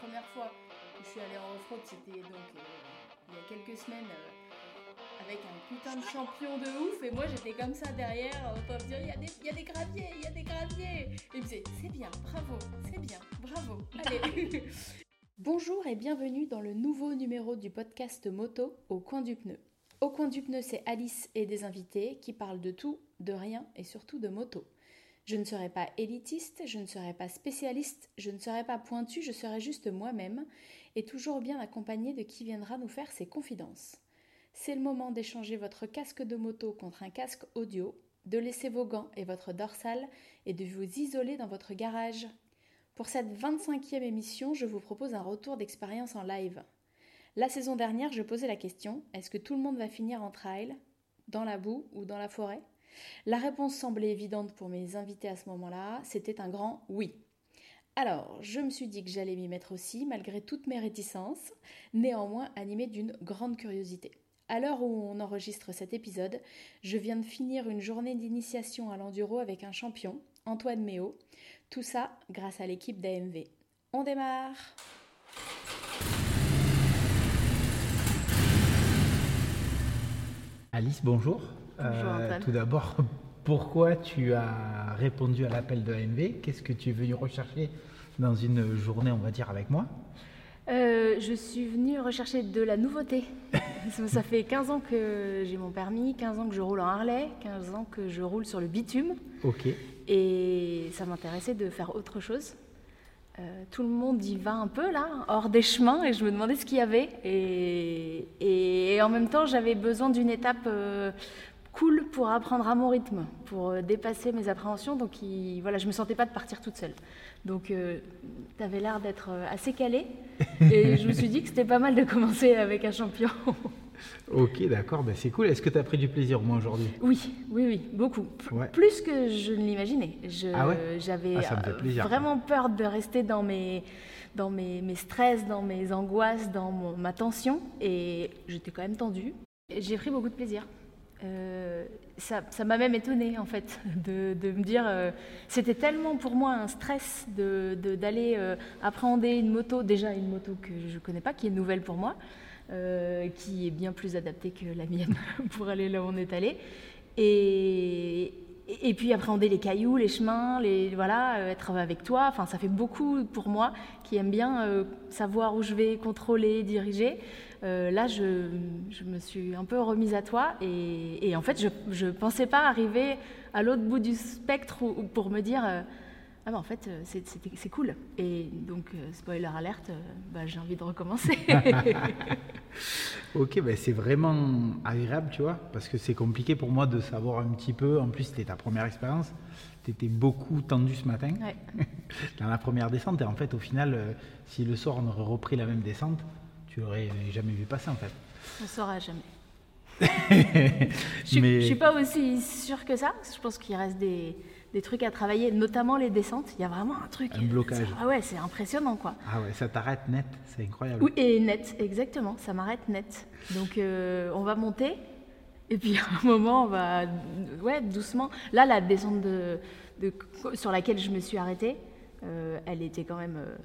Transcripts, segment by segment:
première fois que je suis allée en off-road, c'était donc euh, il y a quelques semaines euh, avec un putain de champion de ouf. Et moi, j'étais comme ça derrière, en train de dire il y, a des- il y a des graviers, il y a des graviers. Et il me disait c'est bien, bravo, c'est bien, bravo. Allez. Bonjour et bienvenue dans le nouveau numéro du podcast moto Au coin du pneu. Au coin du pneu, c'est Alice et des invités qui parlent de tout, de rien et surtout de moto. Je ne serai pas élitiste, je ne serai pas spécialiste, je ne serai pas pointu, je serai juste moi-même et toujours bien accompagnée de qui viendra nous faire ses confidences. C'est le moment d'échanger votre casque de moto contre un casque audio, de laisser vos gants et votre dorsale et de vous isoler dans votre garage. Pour cette 25e émission, je vous propose un retour d'expérience en live. La saison dernière, je posais la question est-ce que tout le monde va finir en trail, dans la boue ou dans la forêt? La réponse semblait évidente pour mes invités à ce moment-là c'était un grand oui. Alors, je me suis dit que j'allais m'y mettre aussi, malgré toutes mes réticences, néanmoins animée d'une grande curiosité. À l'heure où on enregistre cet épisode, je viens de finir une journée d'initiation à l'enduro avec un champion, Antoine Méo. Tout ça grâce à l'équipe d'AMV. On démarre Alice, bonjour. Euh, tout d'abord, pourquoi tu as répondu à l'appel de AMV Qu'est-ce que tu es venu rechercher dans une journée, on va dire, avec moi? Euh, je suis venue rechercher de la nouveauté. Ça fait 15 ans que j'ai mon permis, 15 ans que je roule en Harley, 15 ans que je roule sur le bitume. Ok. Et ça m'intéressait de faire autre chose. Euh, tout le monde y va un peu là, hors des chemins, et je me demandais ce qu'il y avait. Et, et en même temps, j'avais besoin d'une étape euh, cool pour apprendre à mon rythme, pour euh, dépasser mes appréhensions. Donc il- voilà, je me sentais pas de partir toute seule. Donc tu avais l'air d'être euh, assez calé, et je me suis dit que c'était pas mal de commencer avec un champion. Ok, d'accord, ben c'est cool. Est-ce que tu as pris du plaisir au moins aujourd'hui? Oui, oui, oui, beaucoup. P- Ouais. Plus que je ne l'imaginais. Ah ouais? J'avais Ah, fait euh, plaisir. vraiment peur de rester dans mes, dans mes, mes stress, dans mes angoisses, dans mon- ma tension. Et j'étais quand même tendue. J'ai pris beaucoup de plaisir. Euh, ça m'a même étonnée en fait de, me dire euh, c'était tellement pour moi un stress de- de- d'aller euh, appréhender une moto déjà une moto que je connais pas qui est nouvelle pour moi euh, qui est bien plus adaptée que la mienne pour aller là où on est allé. Et, et puis appréhender les cailloux, les chemins, les, voilà, être avec toi. Enfin, ça fait beaucoup pour moi qui aime bien savoir où je vais, contrôler, diriger. Euh, là, je, je me suis un peu remise à toi et, et en fait, je ne pensais pas arriver à l'autre bout du spectre où- où pour me dire euh, ah ben en fait euh, c'est- cool. Et donc, spoiler alerte, bah, j'ai envie de recommencer. Ok, ben c'est vraiment agréable, tu vois, parce que c'est compliqué pour moi de savoir un petit peu. En plus, c'était ta première expérience. Tu étais beaucoup tendu ce matin Ouais. dans la première descente. Et en fait, au final, si le soir on aurait repris la même descente, tu aurais jamais vu passer en fait. On saura jamais. Je Mais- je suis pas aussi sûre que ça. parce que Je pense qu'il reste des, des trucs à travailler, notamment les descentes. Il y a vraiment un truc. Un blocage. Ah ouais, c'est impressionnant quoi. Ah ouais, ça t'arrête net, c'est incroyable. Oui, et net, exactement. Ça m'arrête net. Donc euh, on va monter. Et puis à un moment, on va ouais, doucement. Là, la descente de, de- sur laquelle je me suis arrêtée, euh, elle était quand même euh,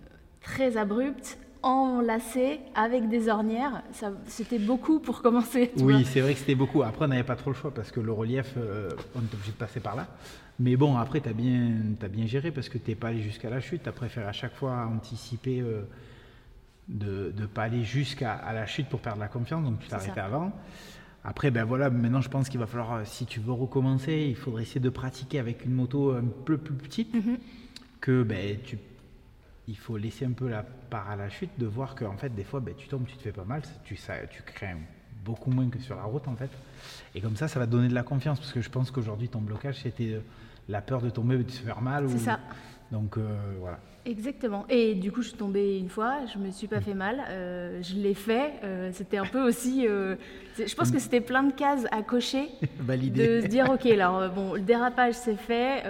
très abrupte, enlacée, avec des ornières. C'était beaucoup pour commencer. Oui, c'est vrai que c'était beaucoup. Après, on n'avait pas trop le choix parce que le relief, euh, on est obligé de passer par là. Mais bon, après, tu as bien, bien géré parce que tu n'es pas allé jusqu'à la chute. Tu as préféré à chaque fois anticiper euh, de ne pas aller jusqu'à la chute pour perdre la confiance. Donc, tu t'es C'est arrêté ça. avant. Après, ben voilà, maintenant, je pense qu'il va falloir, euh, si tu veux recommencer, il faudrait essayer de pratiquer avec une moto un peu plus petite Mhm. que ben, tu, il faut laisser un peu la part à la chute, de voir que en fait, des fois, ben, tu tombes, tu te fais pas mal, tu, ça, tu crains beaucoup moins que sur la route en fait. Et comme ça, ça va te donner de la confiance, parce que je pense qu'aujourd'hui, ton blocage, c'était euh, la peur de tomber, de se faire mal. C'est ou- ça. Donc euh, voilà. Exactement. Et du coup, je suis tombée une fois, je me suis pas fait mal, euh, je l'ai fait. euh, c'était un peu aussi. euh, je pense que c'était plein de cases à cocher. Validé. De se dire, ok, alors bon, le dérapage c'est fait,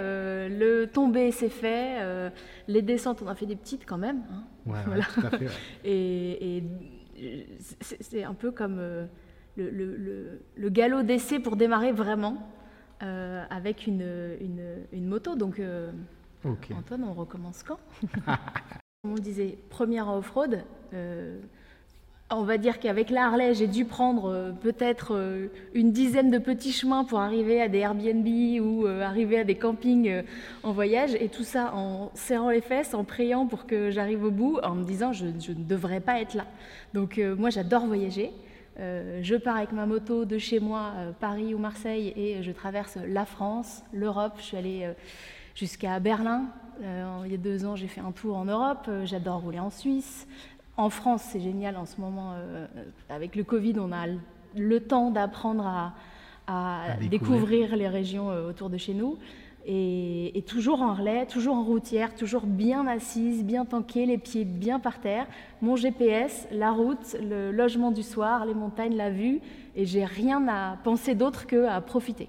le tomber c'est fait, les descentes on a fait des petites quand même. hein. Ouais, ouais, Voilà. tout à fait. ouais. Et, et, c'est un peu comme le, le- le- le galop d'essai pour démarrer vraiment avec une, une- une moto. Donc, Antoine, on recommence quand On disait première off-road. Euh, on va dire qu'avec la Harley, j'ai dû prendre euh, peut-être euh, une dizaine de petits chemins pour arriver à des Airbnb ou arriver à des campings en voyage. Et tout ça en serrant les fesses, en priant pour que j'arrive au bout, en me disant je, je, ne devrais pas être là. Donc moi, j'adore voyager. je pars avec ma moto de chez moi, Paris ou Marseille, et je traverse la France, l'Europe. Je suis allée jusqu'à Berlin, euh, il y a deux ans, j'ai fait un tour en Europe. Euh, j'adore rouler en Suisse. En France, c'est génial en ce moment. Euh, avec le Covid, on a le temps d'apprendre à, découvrir. les régions autour de chez nous. Et, toujours en relais, toujours en routière, toujours bien assise, bien tankée, les pieds bien par terre. Mon GPS, la route, le logement du soir, les montagnes, la vue. Et j'ai rien à penser d'autre qu'à profiter.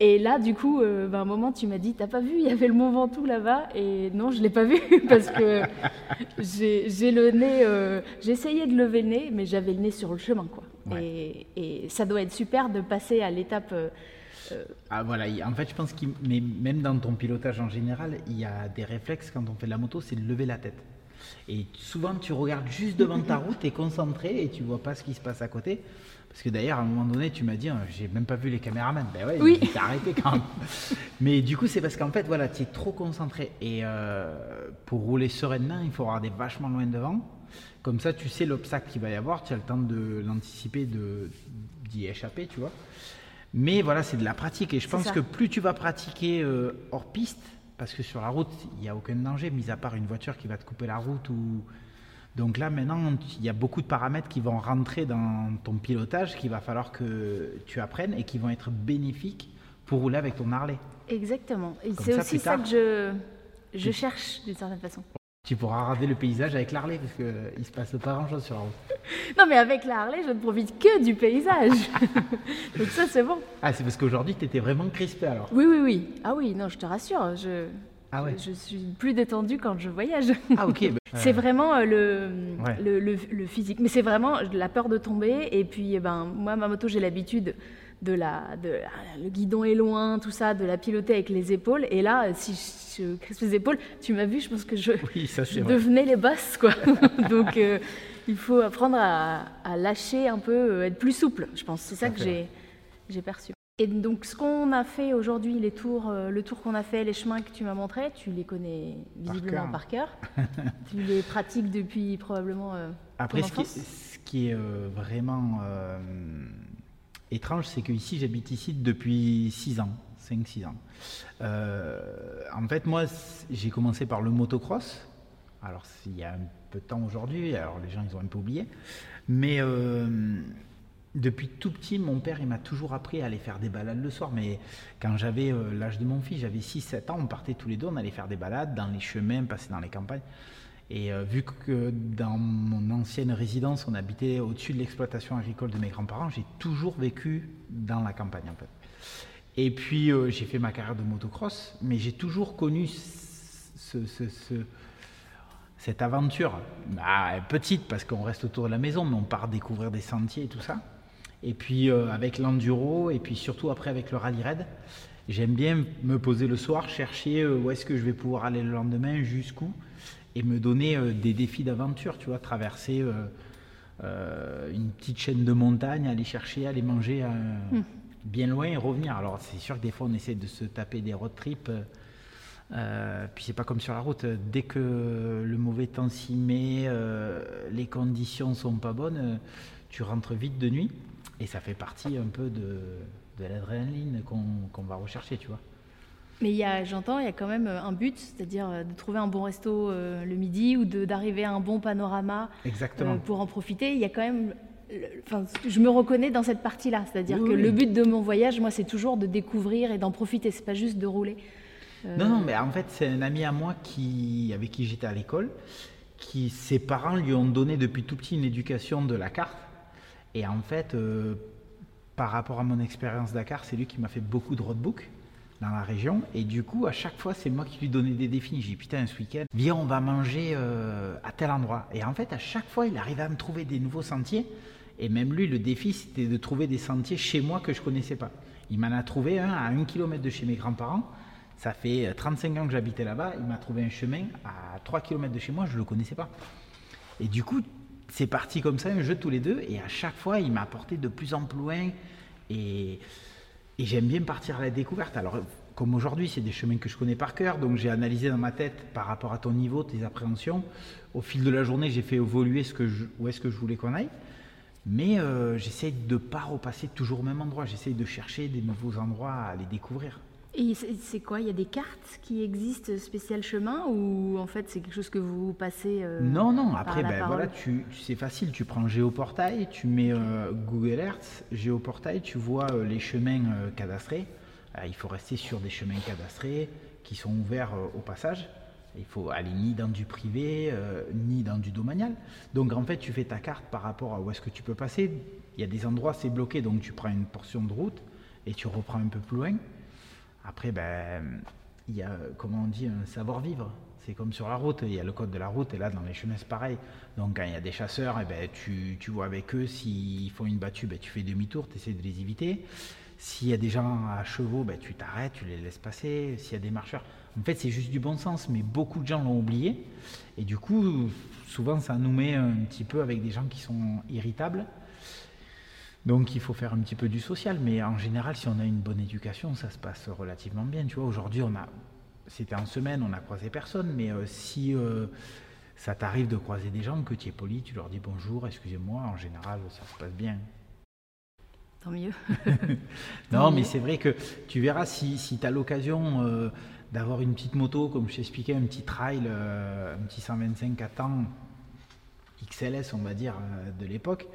Et là, du coup, euh, ben, un moment, tu m'as dit, t'as pas vu, il y avait le Mont Ventoux là-bas. Et non, je l'ai pas vu parce que j'ai le nez, euh, essayé de lever le nez, mais j'avais le nez sur le chemin, quoi. Et, ça doit être super de passer à l'étape. Euh, ah voilà, en fait, je pense que même dans ton pilotage en général, il y a des réflexes quand on fait de la moto, c'est de lever la tête. Et souvent, tu regardes juste devant ta route, tu es concentré et tu vois pas ce qui se passe à côté. Parce que d'ailleurs, à un moment donné, tu m'as dit, hein, j'ai même pas vu les caméramans. Ben ouais, oui. t'as arrêté quand même. Mais du coup, c'est parce qu'en fait, voilà, tu es trop concentré. Et euh, pour rouler sereinement, il faut regarder vachement loin devant. Comme ça, tu sais l'obstacle qu'il va y avoir, tu as le temps de l'anticiper, d'y échapper, tu vois. Mais voilà, c'est de la pratique. Et je pense que plus tu vas pratiquer euh, hors piste, parce que sur la route, il n'y a aucun danger, mis à part une voiture qui va te couper la route ou donc là, maintenant, il y a beaucoup de paramètres qui vont rentrer dans ton pilotage qu'il va falloir que tu apprennes et qui vont être bénéfiques pour rouler avec ton Harley. Exactement. Et c'est aussi ça que je, je cherche d'une certaine façon. Tu pourras regarder le paysage avec l'Harley parce qu'il ne se passe pas grand-chose sur la route. Non, mais avec la Harley, je ne profite que du paysage. Donc ça, c'est bon. Ah, c'est parce qu'aujourd'hui, tu étais vraiment crispé alors. Oui, oui, oui. Ah oui, non, je te rassure. Je, ah je suis plus détendue quand je voyage. Ah ok. C'est vraiment euh, le, le, physique. Mais c'est vraiment la peur de tomber. Et puis, eh ben, moi, ma moto, j'ai l'habitude de la, de le guidon est loin, tout ça, de la piloter avec les épaules. Et là, si je crispe les épaules, tu m'as vu, je pense que je, devenais les basses, quoi. Donc, euh, il faut apprendre à, à, lâcher un peu, euh, être plus souple. Je pense, c'est ça que j'ai perçu. Et donc, ce qu'on a fait aujourd'hui, les tours, euh, le tour qu'on a fait, les chemins que tu m'as montrés, tu les connais visiblement par cœur. tu les pratiques depuis probablement. Euh, Après, ce qui, ce qui, est euh, vraiment étrange, c'est que ici, j'habite ici depuis 6 ans, 5-6 ans. en fait, moi, j'ai commencé par le motocross. Alors, il y a un peu de temps aujourd'hui, alors les gens, ils ont un peu oublié. Mais depuis tout petit, mon père, m'a toujours appris à aller faire des balades le soir. Mais quand j'avais euh, l'âge de mon fils, j'avais 6-7 ans, on partait tous les deux, on allait faire des balades dans les chemins, passer dans les campagnes. Et euh, vu que dans mon ancienne résidence, on habitait au-dessus de l'exploitation agricole de mes grands-parents, j'ai toujours vécu dans la campagne en fait. Et puis euh, j'ai fait ma carrière de motocross, mais j'ai toujours connu cette aventure, bah, petite parce qu'on reste autour de la maison, mais on part découvrir des sentiers et tout ça. Et puis euh, avec l'enduro, et puis surtout après avec le rallye raid, j'aime bien me poser le soir, chercher euh, où est-ce que je vais pouvoir aller le lendemain, jusqu'où, et me donner euh, des défis d'aventure, tu vois, traverser une petite chaîne de montagne, aller chercher, aller manger hmm. bien loin et revenir. Alors c'est sûr que des fois on essaie de se taper des road trips. Euh, puis c'est pas comme sur la route, dès que le mauvais temps s'y met, les conditions sont pas bonnes, tu rentres vite de nuit. Et ça fait partie un peu de, de l'adrénaline qu'on va rechercher, tu vois. Mais j'entends, il y a quand même un but, c'est-à-dire euh, de trouver un bon resto euh, le midi ou d'arriver à un bon panorama Exactement. Euh, pour en profiter. Il y a quand même, enfin, je me reconnais dans cette partie-là, c'est-à-dire que le but de mon voyage, moi, c'est toujours de découvrir et d'en profiter. C'est pas juste de rouler. Non, non, mais en fait, c'est un ami à moi qui, avec qui j'étais à l'école, qui ses parents lui ont donné depuis tout petit une éducation de la carte et en fait, euh, par rapport à mon expérience Dakar, c'est lui qui m'a fait beaucoup de roadbook dans la région. Et du coup, à chaque fois, c'est moi qui lui donnais des défis. J'ai dit, putain, ce week-end, viens, on va manger euh, à tel endroit. Et en fait, à chaque fois, il arrivait à me trouver des nouveaux sentiers. Et même lui, le défi, c'était de trouver des sentiers chez moi que je connaissais pas. Il m'en a trouvé un à un kilomètre de chez mes grands-parents. Ça fait 35 ans que j'habitais là-bas. Il m'a trouvé un chemin à 3 km de chez moi, je ne le connaissais pas. Et du coup, c'est parti comme ça, un jeu tous les deux. Et à chaque fois, il m'a apporté de plus en plus loin. Et, j'aime bien partir à la découverte. Alors, comme aujourd'hui, c'est des chemins que je connais par cœur. Donc, j'ai analysé dans ma tête par rapport à ton niveau, tes appréhensions. Au fil de la journée, j'ai fait évoluer ce que où est-ce que je voulais qu'on aille. Mais euh, j'essaye de ne pas repasser toujours au même endroit. J'essaye de chercher des nouveaux endroits à aller découvrir. Et c'est quoi? Il y a des cartes qui existent spécial chemin ou en fait c'est quelque chose que vous passez euh, Non, non. Après, ben, voilà, tu, c'est facile. Tu prends Géoportail, tu mets euh, Google Earth, Géoportail, tu vois euh, les chemins cadastrés. il faut rester sur des chemins cadastrés qui sont ouverts au passage. Il faut aller ni dans du privé, ni dans du domanial. Donc en fait, tu fais ta carte par rapport à où est-ce que tu peux passer. Il y a des endroits, c'est bloqué, donc tu prends une portion de route et tu reprends un peu plus loin. Après, ben, il y a, comment on dit, un savoir-vivre. C'est comme sur la route, il y a le code de la route, et là, dans les chemins, c'est pareil. Donc, quand il y a des chasseurs, eh ben, tu, tu vois avec eux, s'ils font une battue, ben, tu fais demi-tour, tu essaies de les éviter. S'il y a des gens à chevaux, ben, tu t'arrêtes, tu les laisses passer. S'il y a des marcheurs, en fait, c'est juste du bon sens, mais beaucoup de gens l'ont oublié. Et du coup, souvent, ça nous met un petit peu avec des gens qui sont irritables. Donc il faut faire un petit peu du social, mais en général, si on a une bonne éducation, ça se passe relativement bien. Tu vois, aujourd'hui, on a, c'était en semaine, on n'a croisé personne, mais euh, si euh, ça t'arrive de croiser des gens, que tu es poli, tu leur dis bonjour, excusez-moi, en général, ça se passe bien. Tant mieux. non, mais c'est vrai que tu verras si, si tu as l'occasion euh, d'avoir une petite moto, comme je t'expliquais, un petit trail, un petit 125 à temps, XLS, on va dire, de l'époque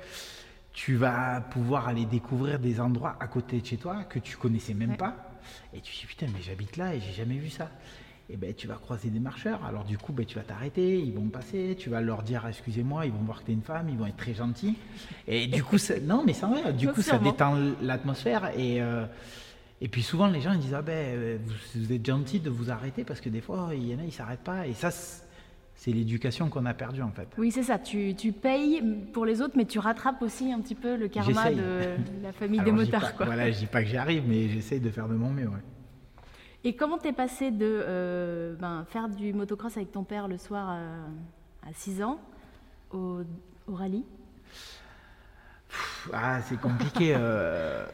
tu vas pouvoir aller découvrir des endroits à côté de chez toi que tu connaissais même pas. Et tu te dis putain, mais j'habite là et j'ai jamais vu ça. Et ben tu vas croiser des marcheurs. Alors du coup, ben, tu vas t'arrêter, ils vont passer, tu vas leur dire excusez-moi, ils vont voir que tu es une femme, ils vont être très gentils. Et du coup, non, mais c'est vrai. Du coup, ça détend l'atmosphère et euh, et puis souvent les gens ils disent ah ben vous, vous êtes gentil de vous arrêter parce que des fois il y en a ils s'arrêtent pas et ça c'est l'éducation qu'on a perdue en fait. Oui, c'est ça. Tu, tu, payes pour les autres, mais tu rattrapes aussi un petit peu le karma de la famille des motards. Quoi. Voilà, je dis pas que j'y arrive, mais j'essaye de faire de mon mieux. Ouais. Et comment t'es passé de euh, ben, faire du motocross avec ton père le soir à, 6 ans au, rallye? Ah, c'est compliqué. Euh,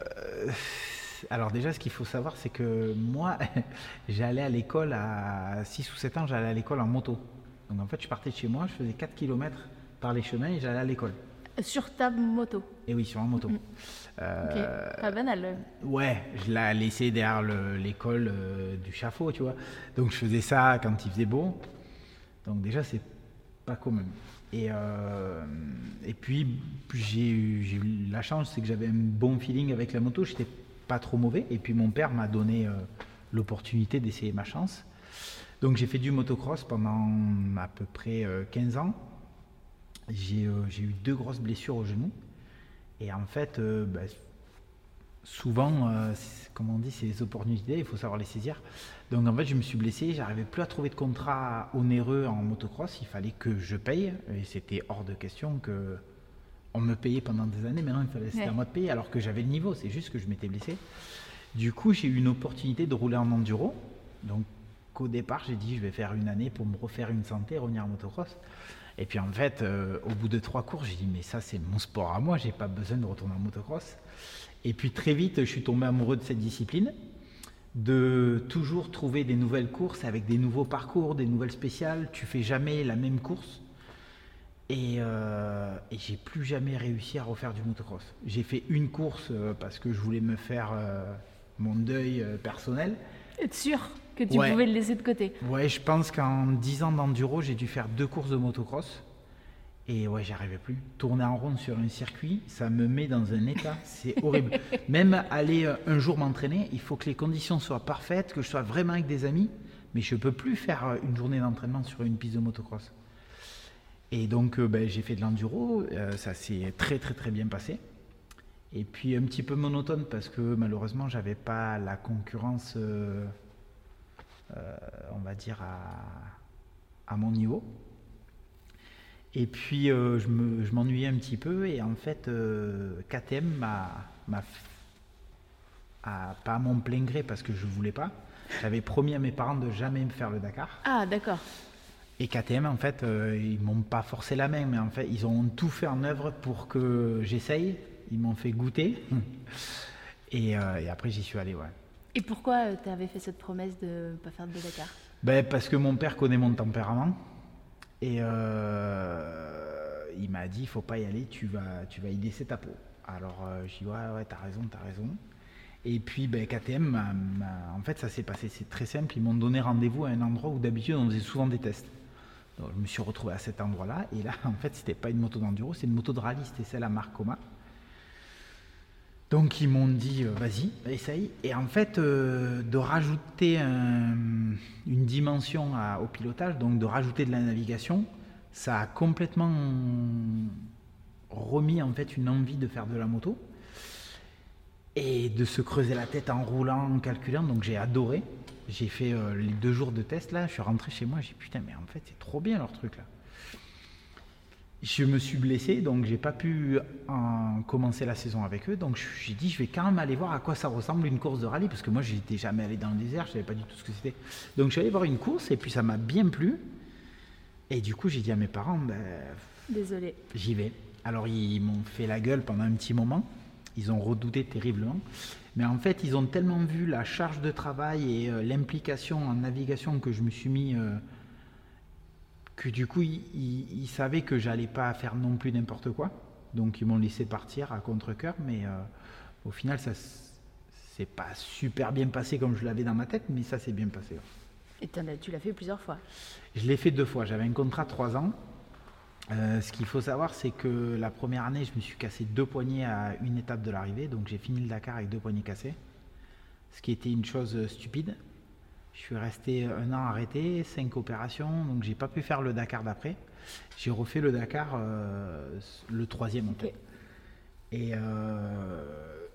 alors déjà, ce qu'il faut savoir, c'est que moi, j'allais à l'école à 6 ou 7 ans, j'allais à l'école en moto. Donc en fait, je partais de chez moi, je faisais 4 km par les chemins et j'allais à l'école. Sur ta moto Et oui, sur ma moto. Mm. Euh, Pas banal. Ouais, je l'ai laissé derrière l'école euh, du Chafaud, tu vois. Donc je faisais ça quand il faisait beau. Donc déjà, c'est pas commun. Et, euh, et puis, j'ai eu, eu, la chance, c'est que j'avais un bon feeling avec la moto, j'étais pas trop mauvais. Et puis mon père m'a donné l'opportunité d'essayer ma chance. Donc j'ai fait du motocross pendant à peu près 15 euh, ans. Euh, j'ai eu deux grosses blessures au genou. Et en fait, euh, bah, souvent, comme on dit, c'est des opportunités, il faut savoir les saisir. Donc en fait, je me suis blessé, j'arrivais plus à trouver de contrat onéreux en motocross, il fallait que je paye, et c'était hors de question que on me payait pendant des années, maintenant il fallait c'était à moi de payer, alors que j'avais le niveau, c'est juste que je m'étais blessé. Du coup, j'ai eu une opportunité de rouler en enduro, donc au départ, j'ai dit je vais faire une année pour me refaire une santé, revenir en motocross. Et puis en fait, euh, au bout de trois cours, j'ai dit mais ça c'est mon sport à moi, j'ai pas besoin de retourner en motocross. Et puis très vite, je suis tombé amoureux de cette discipline, de toujours trouver des nouvelles courses avec des nouveaux parcours, des nouvelles spéciales. Tu fais jamais la même course. Et, euh, j'ai plus jamais réussi à refaire du motocross. J'ai fait une course euh, parce que je voulais me faire mon deuil personnel. Être sûr que tu pouvais le laisser de côté. Ouais, je pense qu'en 10 ans d'enduro, j'ai dû faire deux courses de motocross. Et ouais, j'y arrivais plus. Tourner en rond sur un circuit, ça me met dans un état, c'est horrible. Même aller euh, un jour m'entraîner, il faut que les conditions soient parfaites, que je sois vraiment avec des amis, mais je peux plus faire euh, une journée d'entraînement sur une piste de motocross. Et donc, euh, ben, j'ai fait de l'enduro, ça s'est très très très bien passé. Et puis un petit peu monotone parce que malheureusement, j'avais pas la concurrence euh, on va dire, à, mon niveau. Et puis euh, je m'ennuyais un petit peu et en fait euh, KTM m'a, pas à mon plein gré parce que je voulais pas, J'avais promis à mes parents de jamais me faire le Dakar. Ah, d'accord. Et KTM, en fait, euh, ils m'ont pas forcé la main, mais en fait, ils ont tout fait en œuvre pour que j'essaye. Ils m'ont fait goûter. Et, euh, et après, j'y suis allé, ouais. Et pourquoi tu avais fait cette promesse de ne pas faire de Dakar? Ben, parce que mon père connaît mon tempérament. Et euh, il m'a dit, il faut pas y aller, tu vas, tu vas y laisser ta peau. Alors, euh, j'ai dit, ouais, ouais, t'as raison, t'as raison. Et puis, ben, KTM, en fait, ça s'est passé, c'est très simple. Ils m'ont donné rendez-vous à un endroit où d'habitude, on faisait souvent des tests. Donc, je me suis retrouvé à cet endroit-là. Et là, en fait, c'était pas une moto d'enduro, c'est une moto de rallye, c'était celle à Marcoma. Donc ils m'ont dit euh, vas-y, essaye. Et en fait, euh, de rajouter un- une dimension au pilotage, donc de rajouter de la navigation, ça a complètement remis en fait une envie de faire de la moto et de se creuser la tête en roulant, en calculant. Donc j'ai adoré. J'ai fait euh, les deux jours de test là. Je suis rentré chez moi. J'ai dit putain, mais en fait c'est trop bien leur truc là. Je me suis blessé, donc j'ai pas pu en commencer la saison avec eux. Donc j'ai dit, je vais quand même aller voir à quoi ça ressemble une course de rallye, parce que moi j'étais jamais allé dans le désert, je savais pas du tout ce que c'était. Donc je suis allé voir une course et puis ça m'a bien plu. Et du coup j'ai dit à mes parents, ben, Désolée. j'y vais. Alors ils m'ont fait la gueule pendant un petit moment, ils ont redouté terriblement. Mais en fait ils ont tellement vu la charge de travail et euh, l'implication en navigation que je me suis mis euh, que du coup, ils, ils- ils savaient que j'allais pas faire non plus n'importe quoi. Donc, ils m'ont laissé partir à contre-coeur. Mais euh, au final, ça s- c'est pas super bien passé comme je l'avais dans ma tête, mais ça s'est bien passé. Et tu l'as fait plusieurs fois? Je l'ai fait deux fois. J'avais un contrat de trois ans. Euh, ce qu'il faut savoir, c'est que la première année, je me suis cassé deux poignets à une étape de l'arrivée. Donc, j'ai fini le Dakar avec deux poignets cassés. Ce qui était une chose euh, stupide. Je suis resté un an arrêté, cinq opérations, donc j'ai pas pu faire le Dakar d'après. J'ai refait le Dakar, euh, le troisième en fait. Et euh,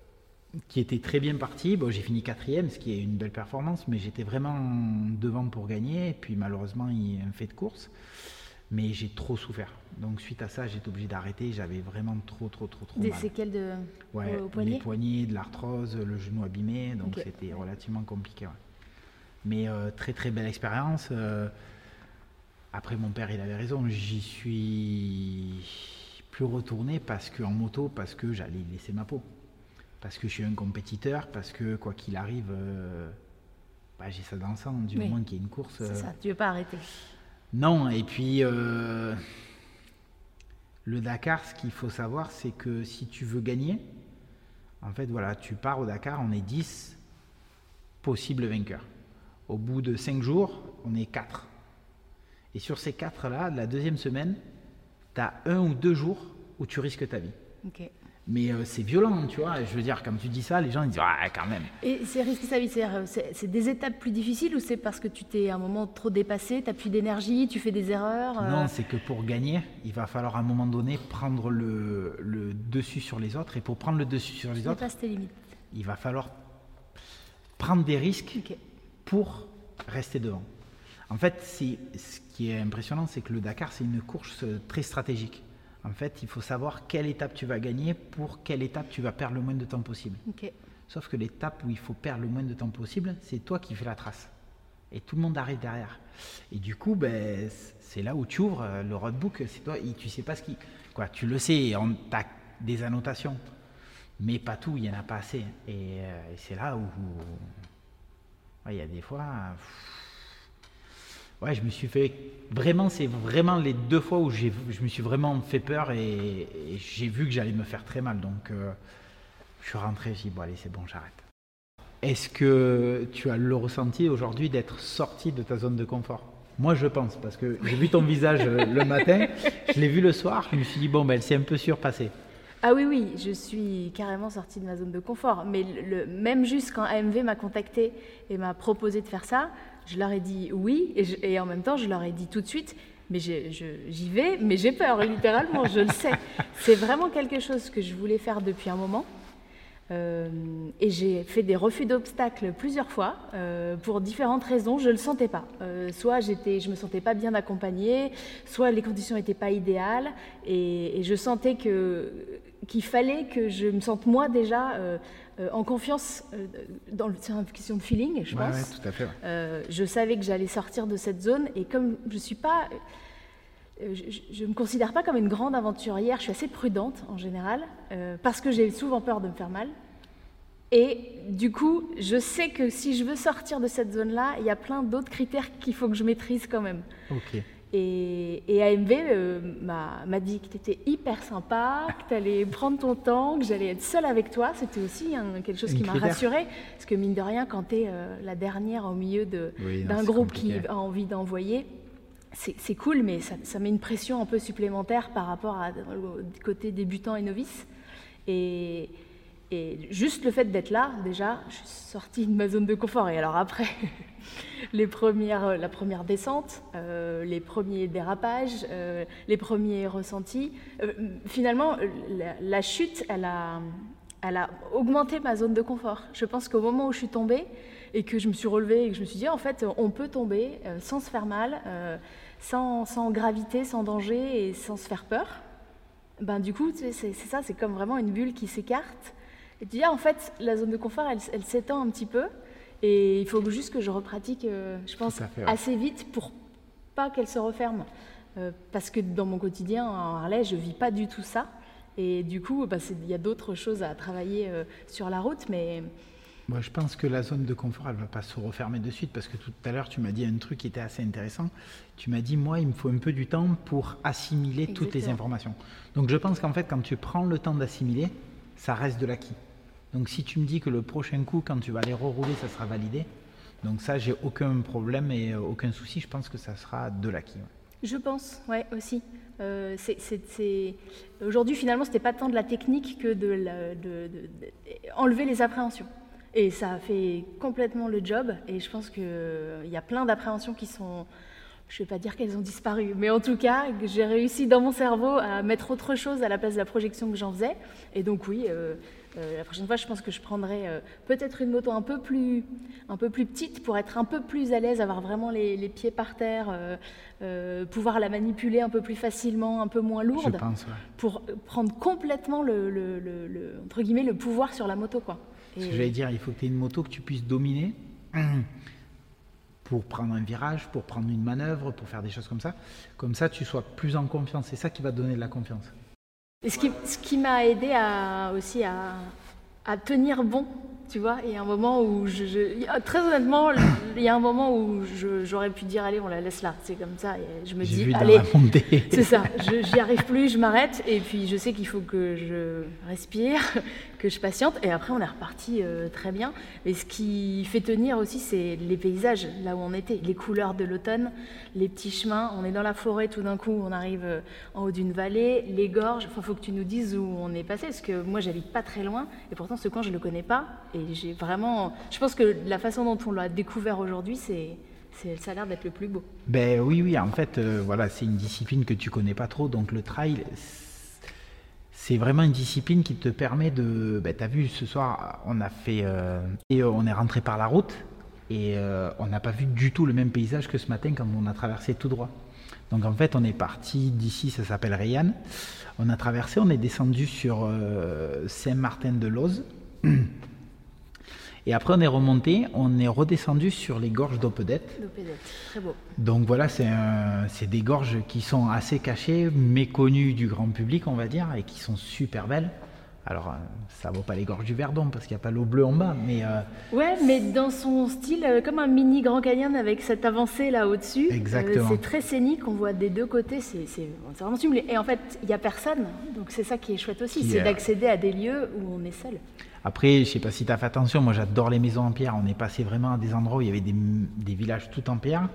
qui était très bien parti. Bon, j'ai fini quatrième, ce qui est une belle performance, mais j'étais vraiment devant pour gagner. Et puis malheureusement, il y a un fait de course. Mais j'ai trop souffert. Donc suite à ça, j'étais obligé d'arrêter. J'avais vraiment trop, trop, trop, trop Des mal. séquelles de... Ouais, au poignet? les poignets, de l'arthrose, le genou abîmé, donc c'était relativement compliqué. ouais. Mais euh, très très belle expérience. euh, après, mon père, il avait raison. J'y suis plus retourné parce que en moto, parce que j'allais laisser ma peau, parce que je suis un compétiteur, parce que quoi qu'il arrive, euh, bah, j'ai ça dans le sang. Du Oui. moment qu'il y a une course. C'est ça, tu veux pas arrêter. non, et puis le Dakar, ce qu'il faut savoir, c'est que si tu veux gagner, en fait, voilà, tu pars au Dakar, on est 10 possibles vainqueurs. Au bout de 5 jours, on est 4. Et sur ces 4-là, la deuxième semaine, tu as un ou deux jours où tu risques ta vie. Mais euh, c'est violent, tu vois. Je veux dire, quand tu dis ça, les gens ils disent Ah, quand même. Et c'est risquer sa vie, euh, c'est des étapes plus difficiles ou c'est parce que tu t'es à un moment trop dépassé, t'as plus d'énergie, tu fais des erreurs euh, Non, c'est que pour gagner, il va falloir à un moment donné prendre le, le dessus sur les autres. Et pour prendre le dessus sur les tu autres, tes limites. il va falloir prendre des risques. Pour rester devant. En fait, ce qui est impressionnant, c'est que le Dakar, c'est une course euh, très stratégique. En fait, il faut savoir quelle étape tu vas gagner pour quelle étape tu vas perdre le moins de temps possible. Sauf que l'étape où il faut perdre le moins de temps possible, c'est toi qui fais la trace. Et tout le monde arrive derrière. Et du coup, ben, c'est là où tu ouvres euh, le roadbook. C'est toi, et tu sais pas ce qui. Quoi, tu le sais, tu as des annotations. Mais pas tout, il n'y en a pas assez. Et, euh, et c'est là où. Il y a des fois. Ouais, je me suis fait. Vraiment, c'est vraiment les deux fois où je me suis vraiment fait peur et, et j'ai vu que j'allais me faire très mal. Donc, euh, je suis rentré, j'ai dit, bon, allez, c'est bon, j'arrête. Est-ce que tu as le ressenti aujourd'hui d'être sorti de ta zone de confort? Moi, je pense, parce que j'ai vu ton visage euh, le matin, je l'ai vu le soir, je me suis dit, bon, ben, elle s'est un peu surpassée. Ah oui, oui, je suis carrément sortie de ma zone de confort. Mais même juste quand AMV m'a contacté et m'a proposé de faire ça, je leur ai dit oui. Et, en même temps, je leur ai dit tout de suite, mais j'y vais, mais j'ai peur, littéralement, je le sais. C'est vraiment quelque chose que je voulais faire depuis un moment. Euh, et j'ai fait des refus d'obstacles plusieurs fois euh, pour différentes raisons. Je ne le sentais pas. Euh, soit j'étais, je me sentais pas bien accompagnée, soit les conditions n'étaient pas idéales, et je sentais que qu'il fallait que je me sente moi déjà en confiance dans le, c'est une question de feeling, je pense. Ouais, tout à fait. je savais que j'allais sortir de cette zone et comme je suis pas je ne me considère pas comme une grande aventurière, je suis assez prudente en général, parce que j'ai souvent peur de me faire mal. Et du coup, je sais que si je veux sortir de cette zone-là, il y a plein d'autres critères qu'il faut que je maîtrise quand même. Et, AMV euh, m'a dit que tu étais hyper sympa, que tu allais prendre ton temps, que j'allais être seule avec toi. C'était aussi quelque chose qui m'a rassurée. Parce que mine de rien, quand tu es euh, la dernière au milieu d'un groupe qui a envie d'envoyer, c'est cool, mais ça, ça, met une pression un peu supplémentaire par rapport à, au côté débutant et novice. Et, et juste le fait d'être là, déjà, je suis sortie de ma zone de confort. Et alors après, les premières, euh, la première descente, euh, les premiers dérapages, euh, les premiers ressentis, finalement, la, chute, elle a, elle a augmenté ma zone de confort. Je pense qu'au moment où je suis tombée et que je me suis relevée et que je me suis dit, en fait, on peut tomber sans se faire mal, sans, sans, gravité, sans danger et sans se faire peur. Ben, du coup, c'est ça, c'est comme vraiment une bulle qui s'écarte et tu dis, ah, en fait, la zone de confort, elle, s'étend un petit peu. Et il faut juste que je repratique, euh, je pense, assez vite pour pas qu'elle se referme. Euh, parce que dans mon quotidien en Harley, je vis pas du tout ça. Et du coup, bah, il y a d'autres choses à travailler euh, sur la route. Mais moi, je pense que la zone de confort, elle va pas se refermer de suite parce que tout à l'heure, tu m'as dit un truc qui était assez intéressant. Tu m'as dit, moi, il me faut un peu du temps pour assimiler toutes les informations. Donc, je pense qu'en fait, quand tu prends le temps d'assimiler, ça reste de l'acquis. Donc si tu me dis que le prochain coup, quand tu vas les rerouler, ça sera validé, donc ça, j'ai aucun problème et euh, aucun souci. Je pense que ça sera de l'acquis. Je pense, ouais, aussi. Euh, Aujourd'hui, finalement, c'était pas tant de la technique que de, enlever les appréhensions. Et ça a fait complètement le job. Et je pense qu'il euh, y a plein d'appréhensions qui sont. Je ne vais pas dire qu'elles ont disparu, mais en tout cas, j'ai réussi dans mon cerveau à mettre autre chose à la place de la projection que j'en faisais. Et donc, oui, euh, la prochaine fois, je pense que je prendrai euh, peut-être une moto un peu, plus, un peu plus petite pour être un peu plus à l'aise, avoir vraiment les, pieds par terre, euh, pouvoir la manipuler un peu plus facilement, un peu moins lourde, pour prendre complètement le, entre guillemets, le pouvoir sur la moto. Quoi. Ce que j'allais dire, il faut que tu aies une moto que tu puisses dominer pour prendre un virage, pour prendre une manœuvre, pour faire des choses comme ça. Comme ça, tu sois plus en confiance. C'est ça qui va te donner de la confiance. Et ce qui, m'a aidé à, aussi à tenir bon tu vois. Et un moment où, je, très honnêtement, il y a un moment où j'aurais pu dire, allez, on la laisse là. C'est comme ça. Et je me dis, allez, c'est ça. J'y arrive plus, je m'arrête. Et puis, je sais qu'il faut que je respire, que je patiente. Et après, on est reparti euh, très bien. Mais ce qui fait tenir aussi, c'est les paysages, là où on était, les couleurs de l'automne, les petits chemins. On est dans la forêt, tout d'un coup, on arrive euh, en haut d'une vallée, les gorges. Il faut que tu nous dises où on est passé, parce que moi, j'habite pas très loin. Et pourtant, ce coin, je le connais pas. Et j'ai vraiment. Je pense que la façon dont on l'a découvert aujourd'hui, c'est. Ça a l'air d'être le plus beau. Ben oui, oui, en fait, euh, voilà, c'est une discipline que tu connais pas trop, donc le trail, c'est vraiment une discipline qui te permet de. Ben, tu as vu, ce soir, on a fait. Euh, et euh, on est rentré par la route, et on n'a pas vu du tout le même paysage que ce matin quand on a traversé tout droit. Donc en fait, on est parti d'ici, ça s'appelle Rayanne. On a traversé, on est descendu sur Saint-Martin-de-Lose. Et après, on est remonté, on est redescendu sur les gorges d'Opedette. très beau. Donc voilà, c'est des gorges qui sont assez cachées, méconnues du grand public, on va dire, et qui sont super belles. Alors, euh, ça vaut pas les gorges du Verdon parce qu'il n'y a pas l'eau bleue en bas, mais. Euh, ouais, mais dans son style, euh, comme un mini Grand Canyon avec cette avancée là au-dessus. Exactement. c'est très scénique, on voit des deux côtés, c'est vraiment sublime. Et en fait, il n'y a personne, donc c'est ça qui est chouette aussi, c'est d'accéder à des lieux où on est seul. Après, je sais pas si tu as fait attention, moi j'adore les maisons en pierre. On est passé vraiment à des endroits où il y avait des, villages tout en pierre.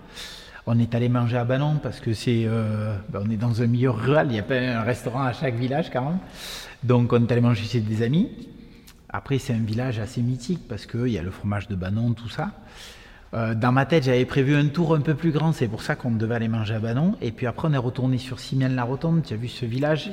On est allé manger à Banon parce que c'est, euh, ben, on est dans un milieu rural, il n'y a pas un restaurant à chaque village quand même. Donc on est allé manger chez des amis. Après, c'est un village assez mythique parce qu'il y a le fromage de Banon, tout ça. Euh, dans ma tête, j'avais prévu un tour un peu plus grand, c'est pour ça qu'on devait aller manger à Banon. Et puis après, on est retourné sur Simiane-la-Rotonde. Tu as vu ce village?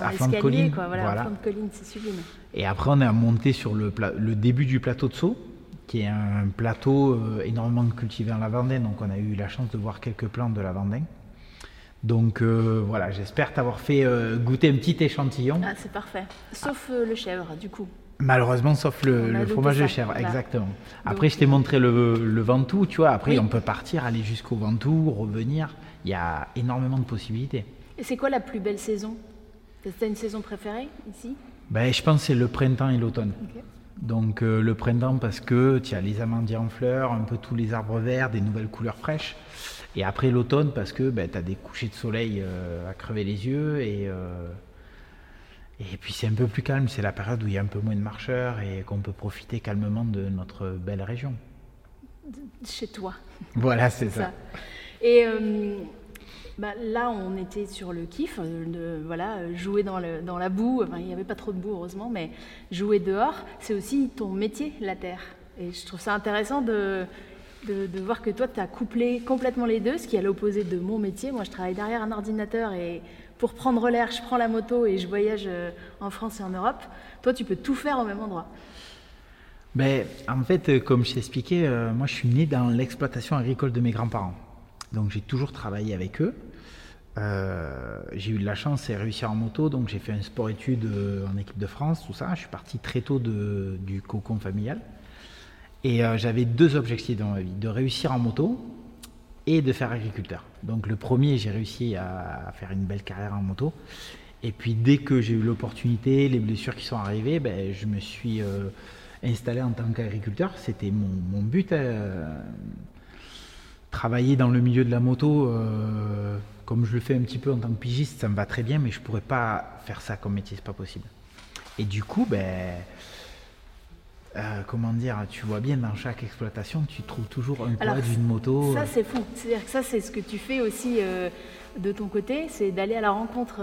À flanc de colline. voilà, de colline, c'est sublime. Et après, on est monté sur le, le début du plateau de Sceaux, qui est un plateau euh, énormément cultivé en lavandin. Donc, on a eu la chance de voir quelques plantes de lavandin. Donc voilà, j'espère t'avoir fait goûter un petit échantillon. Ah, c'est parfait. Sauf le chèvre, du coup. Malheureusement, sauf le, fromage de chèvre, exactement. Après, je t'ai montré le, le, Ventoux, tu vois. Après, on peut partir, aller jusqu'au Ventoux, revenir. Il y a énormément de possibilités. Et c'est quoi la plus belle saison? T'as une saison préférée ici? Ben, Je pense que c'est le printemps et l'automne. Donc euh, le printemps parce que tu as les amandiers en fleurs, un peu tous les arbres verts, des nouvelles couleurs fraîches. Et après l'automne parce que ben, tu as des couchers de soleil euh, à crever les yeux et, euh, et puis c'est un peu plus calme, c'est la période où il y a un peu moins de marcheurs et qu'on peut profiter calmement de notre belle région. Chez toi. Voilà, c'est ça. Et bah, là, on était sur le kiff, euh, de, voilà, jouer dans, le, dans la boue. Enfin, il n'y avait pas trop de boue, heureusement, mais jouer dehors, c'est aussi ton métier, la terre. Et je trouve ça intéressant de, de, voir que toi, tu as couplé complètement les deux, ce qui est à l'opposé de mon métier. Moi, je travaille derrière un ordinateur et pour prendre l'air, je prends la moto et je voyage euh, en France et en Europe. Toi, tu peux tout faire au même endroit. Ben, en fait, euh, comme je t'expliquais, moi, je suis né dans l'exploitation agricole de mes grands-parents. Donc j'ai toujours travaillé avec eux. Euh, j'ai eu de la chance et réussir en moto, donc j'ai fait un sport-études euh, en équipe de France, tout ça. Je suis parti très tôt du cocon familial. Et euh, j'avais deux objectifs dans ma vie, de réussir en moto et de faire agriculteur. Donc le premier, j'ai réussi à, faire une belle carrière en moto. Et puis dès que j'ai eu l'opportunité, les blessures qui sont arrivées, ben, je me suis installé en tant qu'agriculteur. C'était mon, but travailler dans le milieu de la moto, euh, comme je le fais un petit peu en tant que pigiste, ça me va très bien, mais je pourrais pas faire ça comme métier, c'est pas possible. Et du coup, ben, euh, comment dire, tu vois bien dans chaque exploitation, tu trouves toujours un poids d'une moto. Ça euh. c'est fou, c'est-à-dire que ça c'est ce que tu fais aussi de ton côté, c'est d'aller à la rencontre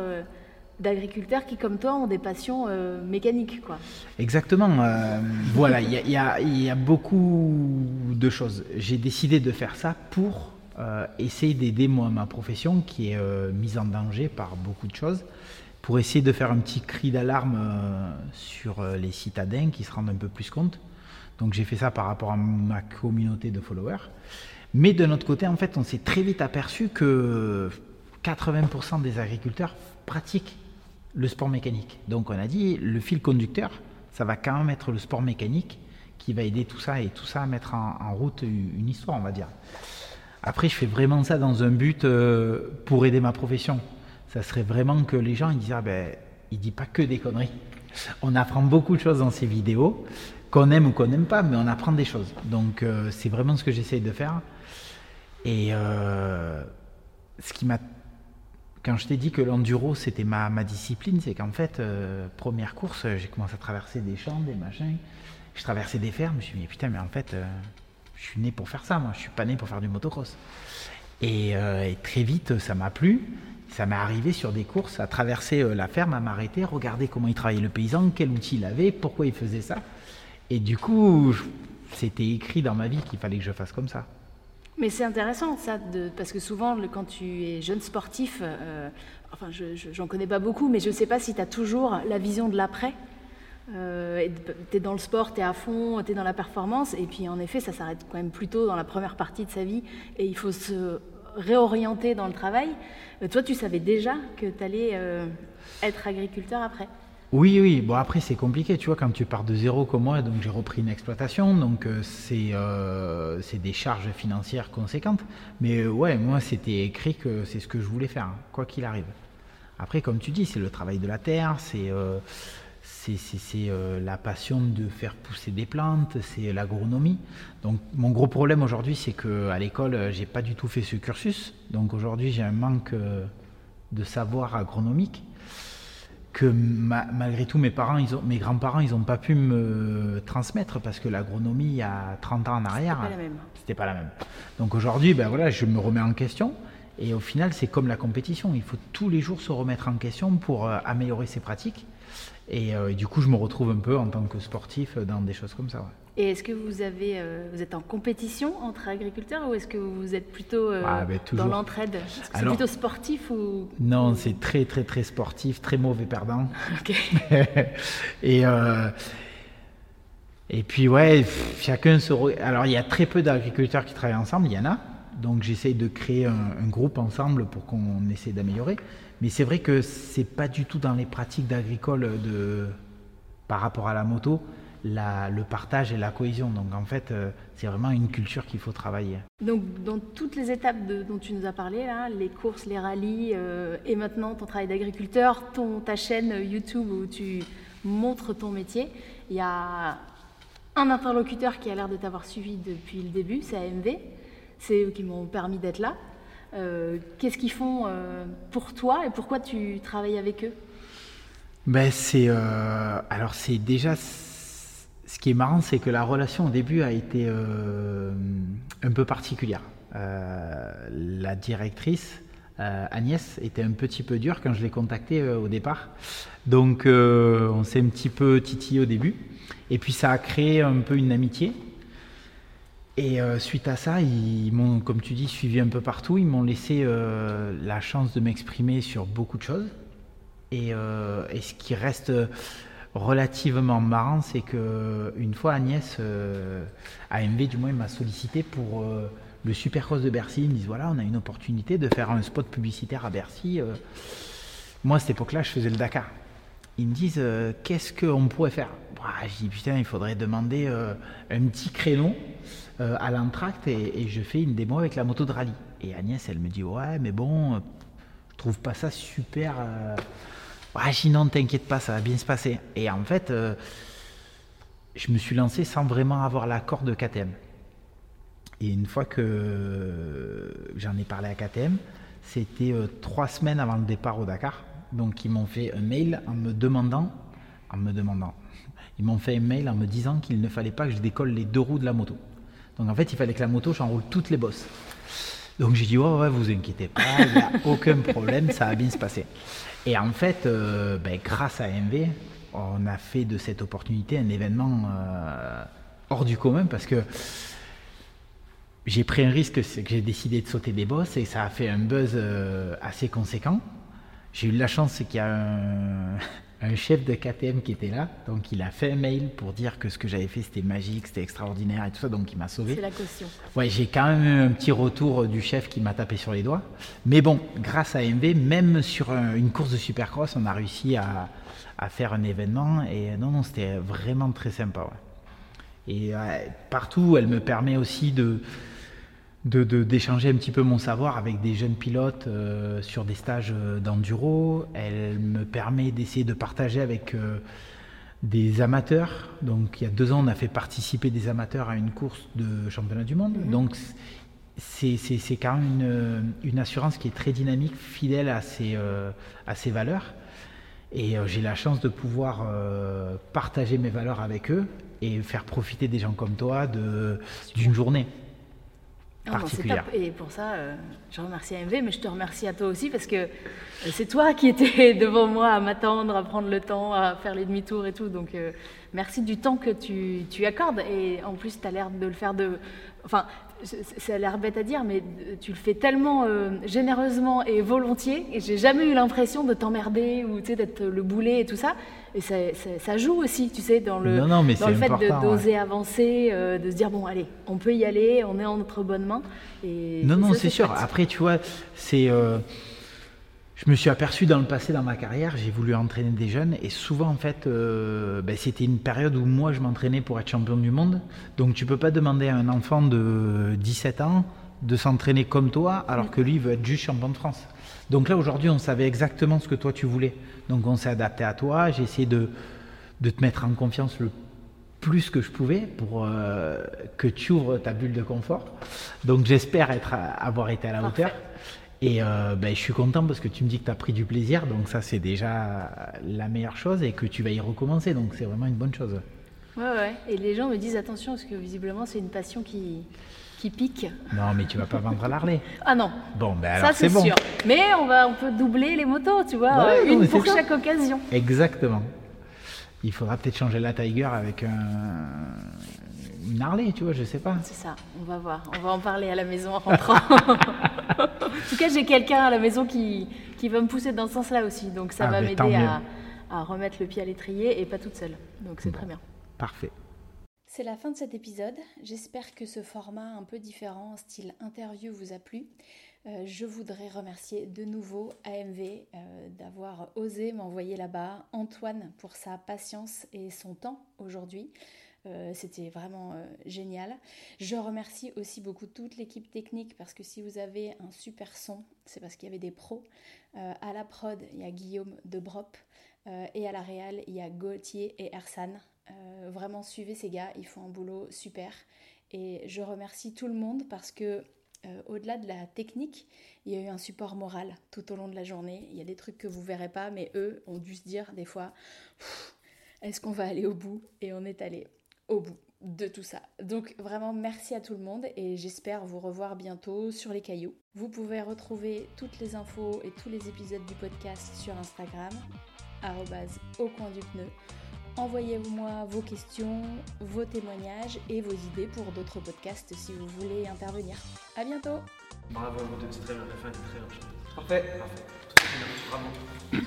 d'agriculteurs qui, comme toi, ont des passions euh, mécaniques. Quoi. Exactement. Euh, voilà, il y, a beaucoup de choses. J'ai décidé de faire ça pour euh, essayer d'aider moi ma profession qui est mise en danger par beaucoup de choses, pour essayer de faire un petit cri d'alarme sur les citadins qui se rendent un peu plus compte. Donc j'ai fait ça par rapport à ma communauté de followers. Mais de notre côté, en fait, on s'est très vite aperçu que 80% des agriculteurs pratiquent le sport mécanique. Donc on a dit, le fil conducteur, ça va quand même être le sport mécanique qui va aider tout ça et tout ça à mettre en, route une histoire, on va dire. Après, je fais vraiment ça dans un but euh, pour aider ma profession. Ça serait vraiment que les gens ils disent, ah ben, il dit pas que des conneries. On apprend beaucoup de choses dans ces vidéos, qu'on aime ou qu'on n'aime pas, mais on apprend des choses. Donc euh, c'est vraiment ce que j'essaye de faire. Et euh, ce qui m'a quand je t'ai dit que l'enduro c'était ma, ma, discipline, c'est qu'en fait, euh, première course, j'ai commencé à traverser des champs, des machins. Je traversais des fermes, je me suis dit, putain, mais en fait, je suis né pour faire ça, moi, je suis pas né pour faire du motocross. Et, très vite, ça m'a plu. Ça m'est arrivé sur des courses à traverser la ferme, à m'arrêter, regarder comment il travaillait le paysan, quel outil il avait, pourquoi il faisait ça. Et du coup, c'était écrit dans ma vie qu'il fallait que je fasse comme ça. Mais c'est intéressant ça, parce que souvent quand tu es jeune sportif, euh, enfin j'en connais pas beaucoup, mais je ne sais pas si tu as toujours la vision de l'après. Euh, tu es dans le sport, tu es à fond, tu es dans la performance, et puis en effet ça s'arrête quand même plutôt dans la première partie de sa vie, et il faut se réorienter dans le travail. Euh, toi tu savais déjà que tu allais euh, être agriculteur après? Oui, oui. Bon, après, c'est compliqué, tu vois, quand tu pars de zéro comme moi, donc j'ai repris une exploitation, donc euh, c'est des charges financières conséquentes. Mais ouais, moi, c'était écrit que c'est ce que je voulais faire, hein, quoi qu'il arrive. Après, comme tu dis, c'est le travail de la terre, c'est c'est la passion de faire pousser des plantes, c'est l'agronomie. Donc, mon gros problème aujourd'hui, c'est qu'à l'école, j'ai pas du tout fait ce cursus. Donc, aujourd'hui, j'ai un manque de savoir agronomique que malgré tout, mes parents, ils ont, mes grands-parents, ils n'ont pas pu me transmettre parce que l'agronomie, il y a 30 ans en arrière, c'était pas, pas la même. Donc aujourd'hui, ben voilà, je me remets en question. Et au final, c'est comme la compétition. Il faut tous les jours se remettre en question pour euh, améliorer ses pratiques. Euh, et, du coup, je me retrouve un peu en tant que sportif dans des choses comme ça. Et est-ce que vous avez, euh, vous êtes en compétition entre agriculteurs ou est-ce que vous êtes plutôt euh, ah, ben, dans l'entraide? C'est plutôt sportif ou? Non, c'est très très très sportif, très mauvais perdant. et et puis ouais, chacun se. Alors il y a très peu d'agriculteurs qui travaillent ensemble, il y en a, Donc j'essaye de créer un, groupe ensemble pour qu'on essaie d'améliorer. Mais c'est vrai que c'est pas du tout dans les pratiques d'agricole de par rapport à la moto le partage et la cohésion. Donc en fait, euh, c'est vraiment une culture qu'il faut travailler. Donc dans toutes les étapes dont tu nous as parlé, là, les courses, les rallyes, euh, et maintenant ton travail d'agriculteur, ton, ta chaîne YouTube où tu montres ton métier, il y a un interlocuteur qui a l'air de t'avoir suivi depuis le début, c'est AMV. C'est eux qui m'ont permis d'être là. Euh, qu'est-ce qu'ils font pour toi et pourquoi tu travailles avec eux? Ben c'est alors c'est déjà ce qui est marrant, c'est que la relation au début a été euh, un peu particulière. Euh, la directrice, euh, Agnès, était un petit peu dure quand je l'ai contactée au départ. Donc on s'est un petit peu titillé au début. Et puis ça a créé un peu une amitié. Et suite à ça, ils m'ont, comme tu dis, suivi un peu partout. Ils m'ont laissé la chance de m'exprimer sur beaucoup de choses. Et, et ce qui reste relativement marrant, c'est que une fois Agnès, euh, AMV du moins, m'a sollicité pour euh, le Supercross de Bercy. Ils me disent voilà, on a une opportunité de faire un spot publicitaire à Bercy. Euh. moi, à cette époque-là, je faisais le Dakar. Ils me disent qu'est-ce qu'on pourrait faire? Bah, Je dis putain, il faudrait demander un petit créneau à l'entracte et, je fais une démo avec la moto de rallye. Et Agnès, elle me dit ouais, mais bon, je trouve pas ça super ah, sinon, t'inquiète pas, ça va bien se passer. Et en fait, euh, je me suis lancé sans vraiment avoir l'accord de KTM. Et une fois que j'en ai parlé à KTM, c'était euh, trois semaines avant le départ au Dakar. Donc, ils m'ont fait un mail en me demandant, en me demandant, ils m'ont fait un mail en me disant qu'il ne fallait pas que je décolle les deux roues de la moto. Donc, en fait, il fallait que la moto, j'enroule toutes les bosses. Donc, j'ai dit, ouais, ouais, vous inquiétez pas, il n'y a aucun problème, ça va bien se passer. Et en fait, euh, ben, grâce à MV, on a fait de cette opportunité un événement euh, hors du commun parce que j'ai pris un risque, c'est que j'ai décidé de sauter des bosses et ça a fait un buzz euh, assez conséquent. J'ai eu la chance qu'il y a un, un chef de KTM qui était là, donc il a fait un mail pour dire que ce que j'avais fait c'était magique, c'était extraordinaire et tout ça, donc il m'a sauvé. C'est la caution. Ouais, j'ai quand même eu un petit retour du chef qui m'a tapé sur les doigts. Mais bon, grâce à MV, même sur une course de supercross, on a réussi à, faire un événement et non, non, c'était vraiment très sympa. Et partout, elle me permet aussi de, d'échanger un petit peu mon savoir avec des jeunes pilotes euh, sur des stages euh, d'enduro. Elle me permet d'essayer de partager avec euh, des amateurs. Donc il y a deux ans, on a fait participer des amateurs à une course de championnat du monde. Mhm. Donc c'est quand même une, une, assurance qui est très dynamique, fidèle à ses, à ses valeurs. Et j'ai la chance de pouvoir partager mes valeurs avec eux et faire profiter des gens comme toi d'une journée. Et pour ça, euh, je remercie AMV, mais je te remercie à toi aussi parce que euh, c'est toi qui étais devant moi à m'attendre, à prendre le temps, à faire les demi-tours et tout. Donc euh, merci du temps que tu, tu accordes. Et en plus, tu as l'air de le faire de. Enfin, ça a l'air bête à dire, mais tu le fais tellement généreusement et volontiers. Et j'ai jamais eu l'impression de t'emmerder ou d'être le boulet et tout ça. Et ça, ça, joue aussi, tu sais, dans le, dans le fait d'oser avancer, euh, de se dire, bon, allez, on peut y aller, on est en notre bonne main. Et, non, non, c'est sûr. Après, tu vois, c'est. Euh, je me suis aperçu dans le passé, dans ma carrière, j'ai voulu entraîner des jeunes et souvent, en fait, euh, ben, c'était une période où moi, je m'entraînais pour être champion du monde. Donc, tu peux pas demander à un enfant de 17 ans de s'entraîner comme toi alors que lui veut être juste champion de France. Donc là, aujourd'hui, on savait exactement ce que toi tu voulais. Donc on s'est adapté à toi. J'ai essayé de, de, te mettre en confiance le plus que je pouvais pour euh, que tu ouvres ta bulle de confort. Donc j'espère être avoir été à la hauteur. Et euh, ben, je suis content parce que tu me dis que tu as pris du plaisir. Donc ça, c'est déjà la meilleure chose et que tu vas y recommencer. Donc c'est vraiment une bonne chose. Ouais, ouais. Et les gens me disent attention parce que visiblement, c'est une passion qui qui pique. Non, mais tu vas pas vendre à l'Harley. ah non. Bon, ben alors c'est bon. sûr. Mais on, va, on peut doubler les motos, tu vois, une pour chaque occasion. Exactement. Il faudra peut-être changer la Tiger avec un, une Harley, tu vois, je sais pas. C'est ça, on va voir. On va en parler à la maison en rentrant. en tout cas, j'ai quelqu'un à la maison qui, qui va me pousser dans ce sens-là aussi. Donc ça ah, va m'aider à, à, remettre le pied à l'étrier et pas toute seule. Donc c'est très bien. Parfait. C'est la fin de cet épisode. J'espère que ce format un peu différent, style interview, vous a plu. Euh, je voudrais remercier de nouveau AMV euh, d'avoir osé m'envoyer là-bas, Antoine pour sa patience et son temps aujourd'hui. Euh, c'était vraiment génial. Je remercie aussi beaucoup toute l'équipe technique parce que si vous avez un super son, c'est parce qu'il y avait des pros. à la prod, il y a Guillaume de Brop et à la réal, il y a Gauthier et Ersan. Euh, vraiment, suivez ces gars, ils font un boulot super. Et je remercie tout le monde parce que, euh, au-delà de la technique, il y a eu un support moral tout au long de la journée. Il y a des trucs que vous verrez pas, mais eux ont dû se dire des fois est-ce qu'on va aller au bout? Et on est allé au bout de tout ça. Donc vraiment merci à tout le monde et j'espère vous revoir bientôt sur les cailloux. Vous pouvez retrouver toutes les infos et tous les épisodes du podcast sur Instagram, au coin du pneu. Envoyez-moi vos questions, vos témoignages et vos idées pour d'autres podcasts si vous voulez intervenir. À bientôt Bravo, vous deux, c'est très bien, la fin était très bien. Parfait. Parfait. Bien.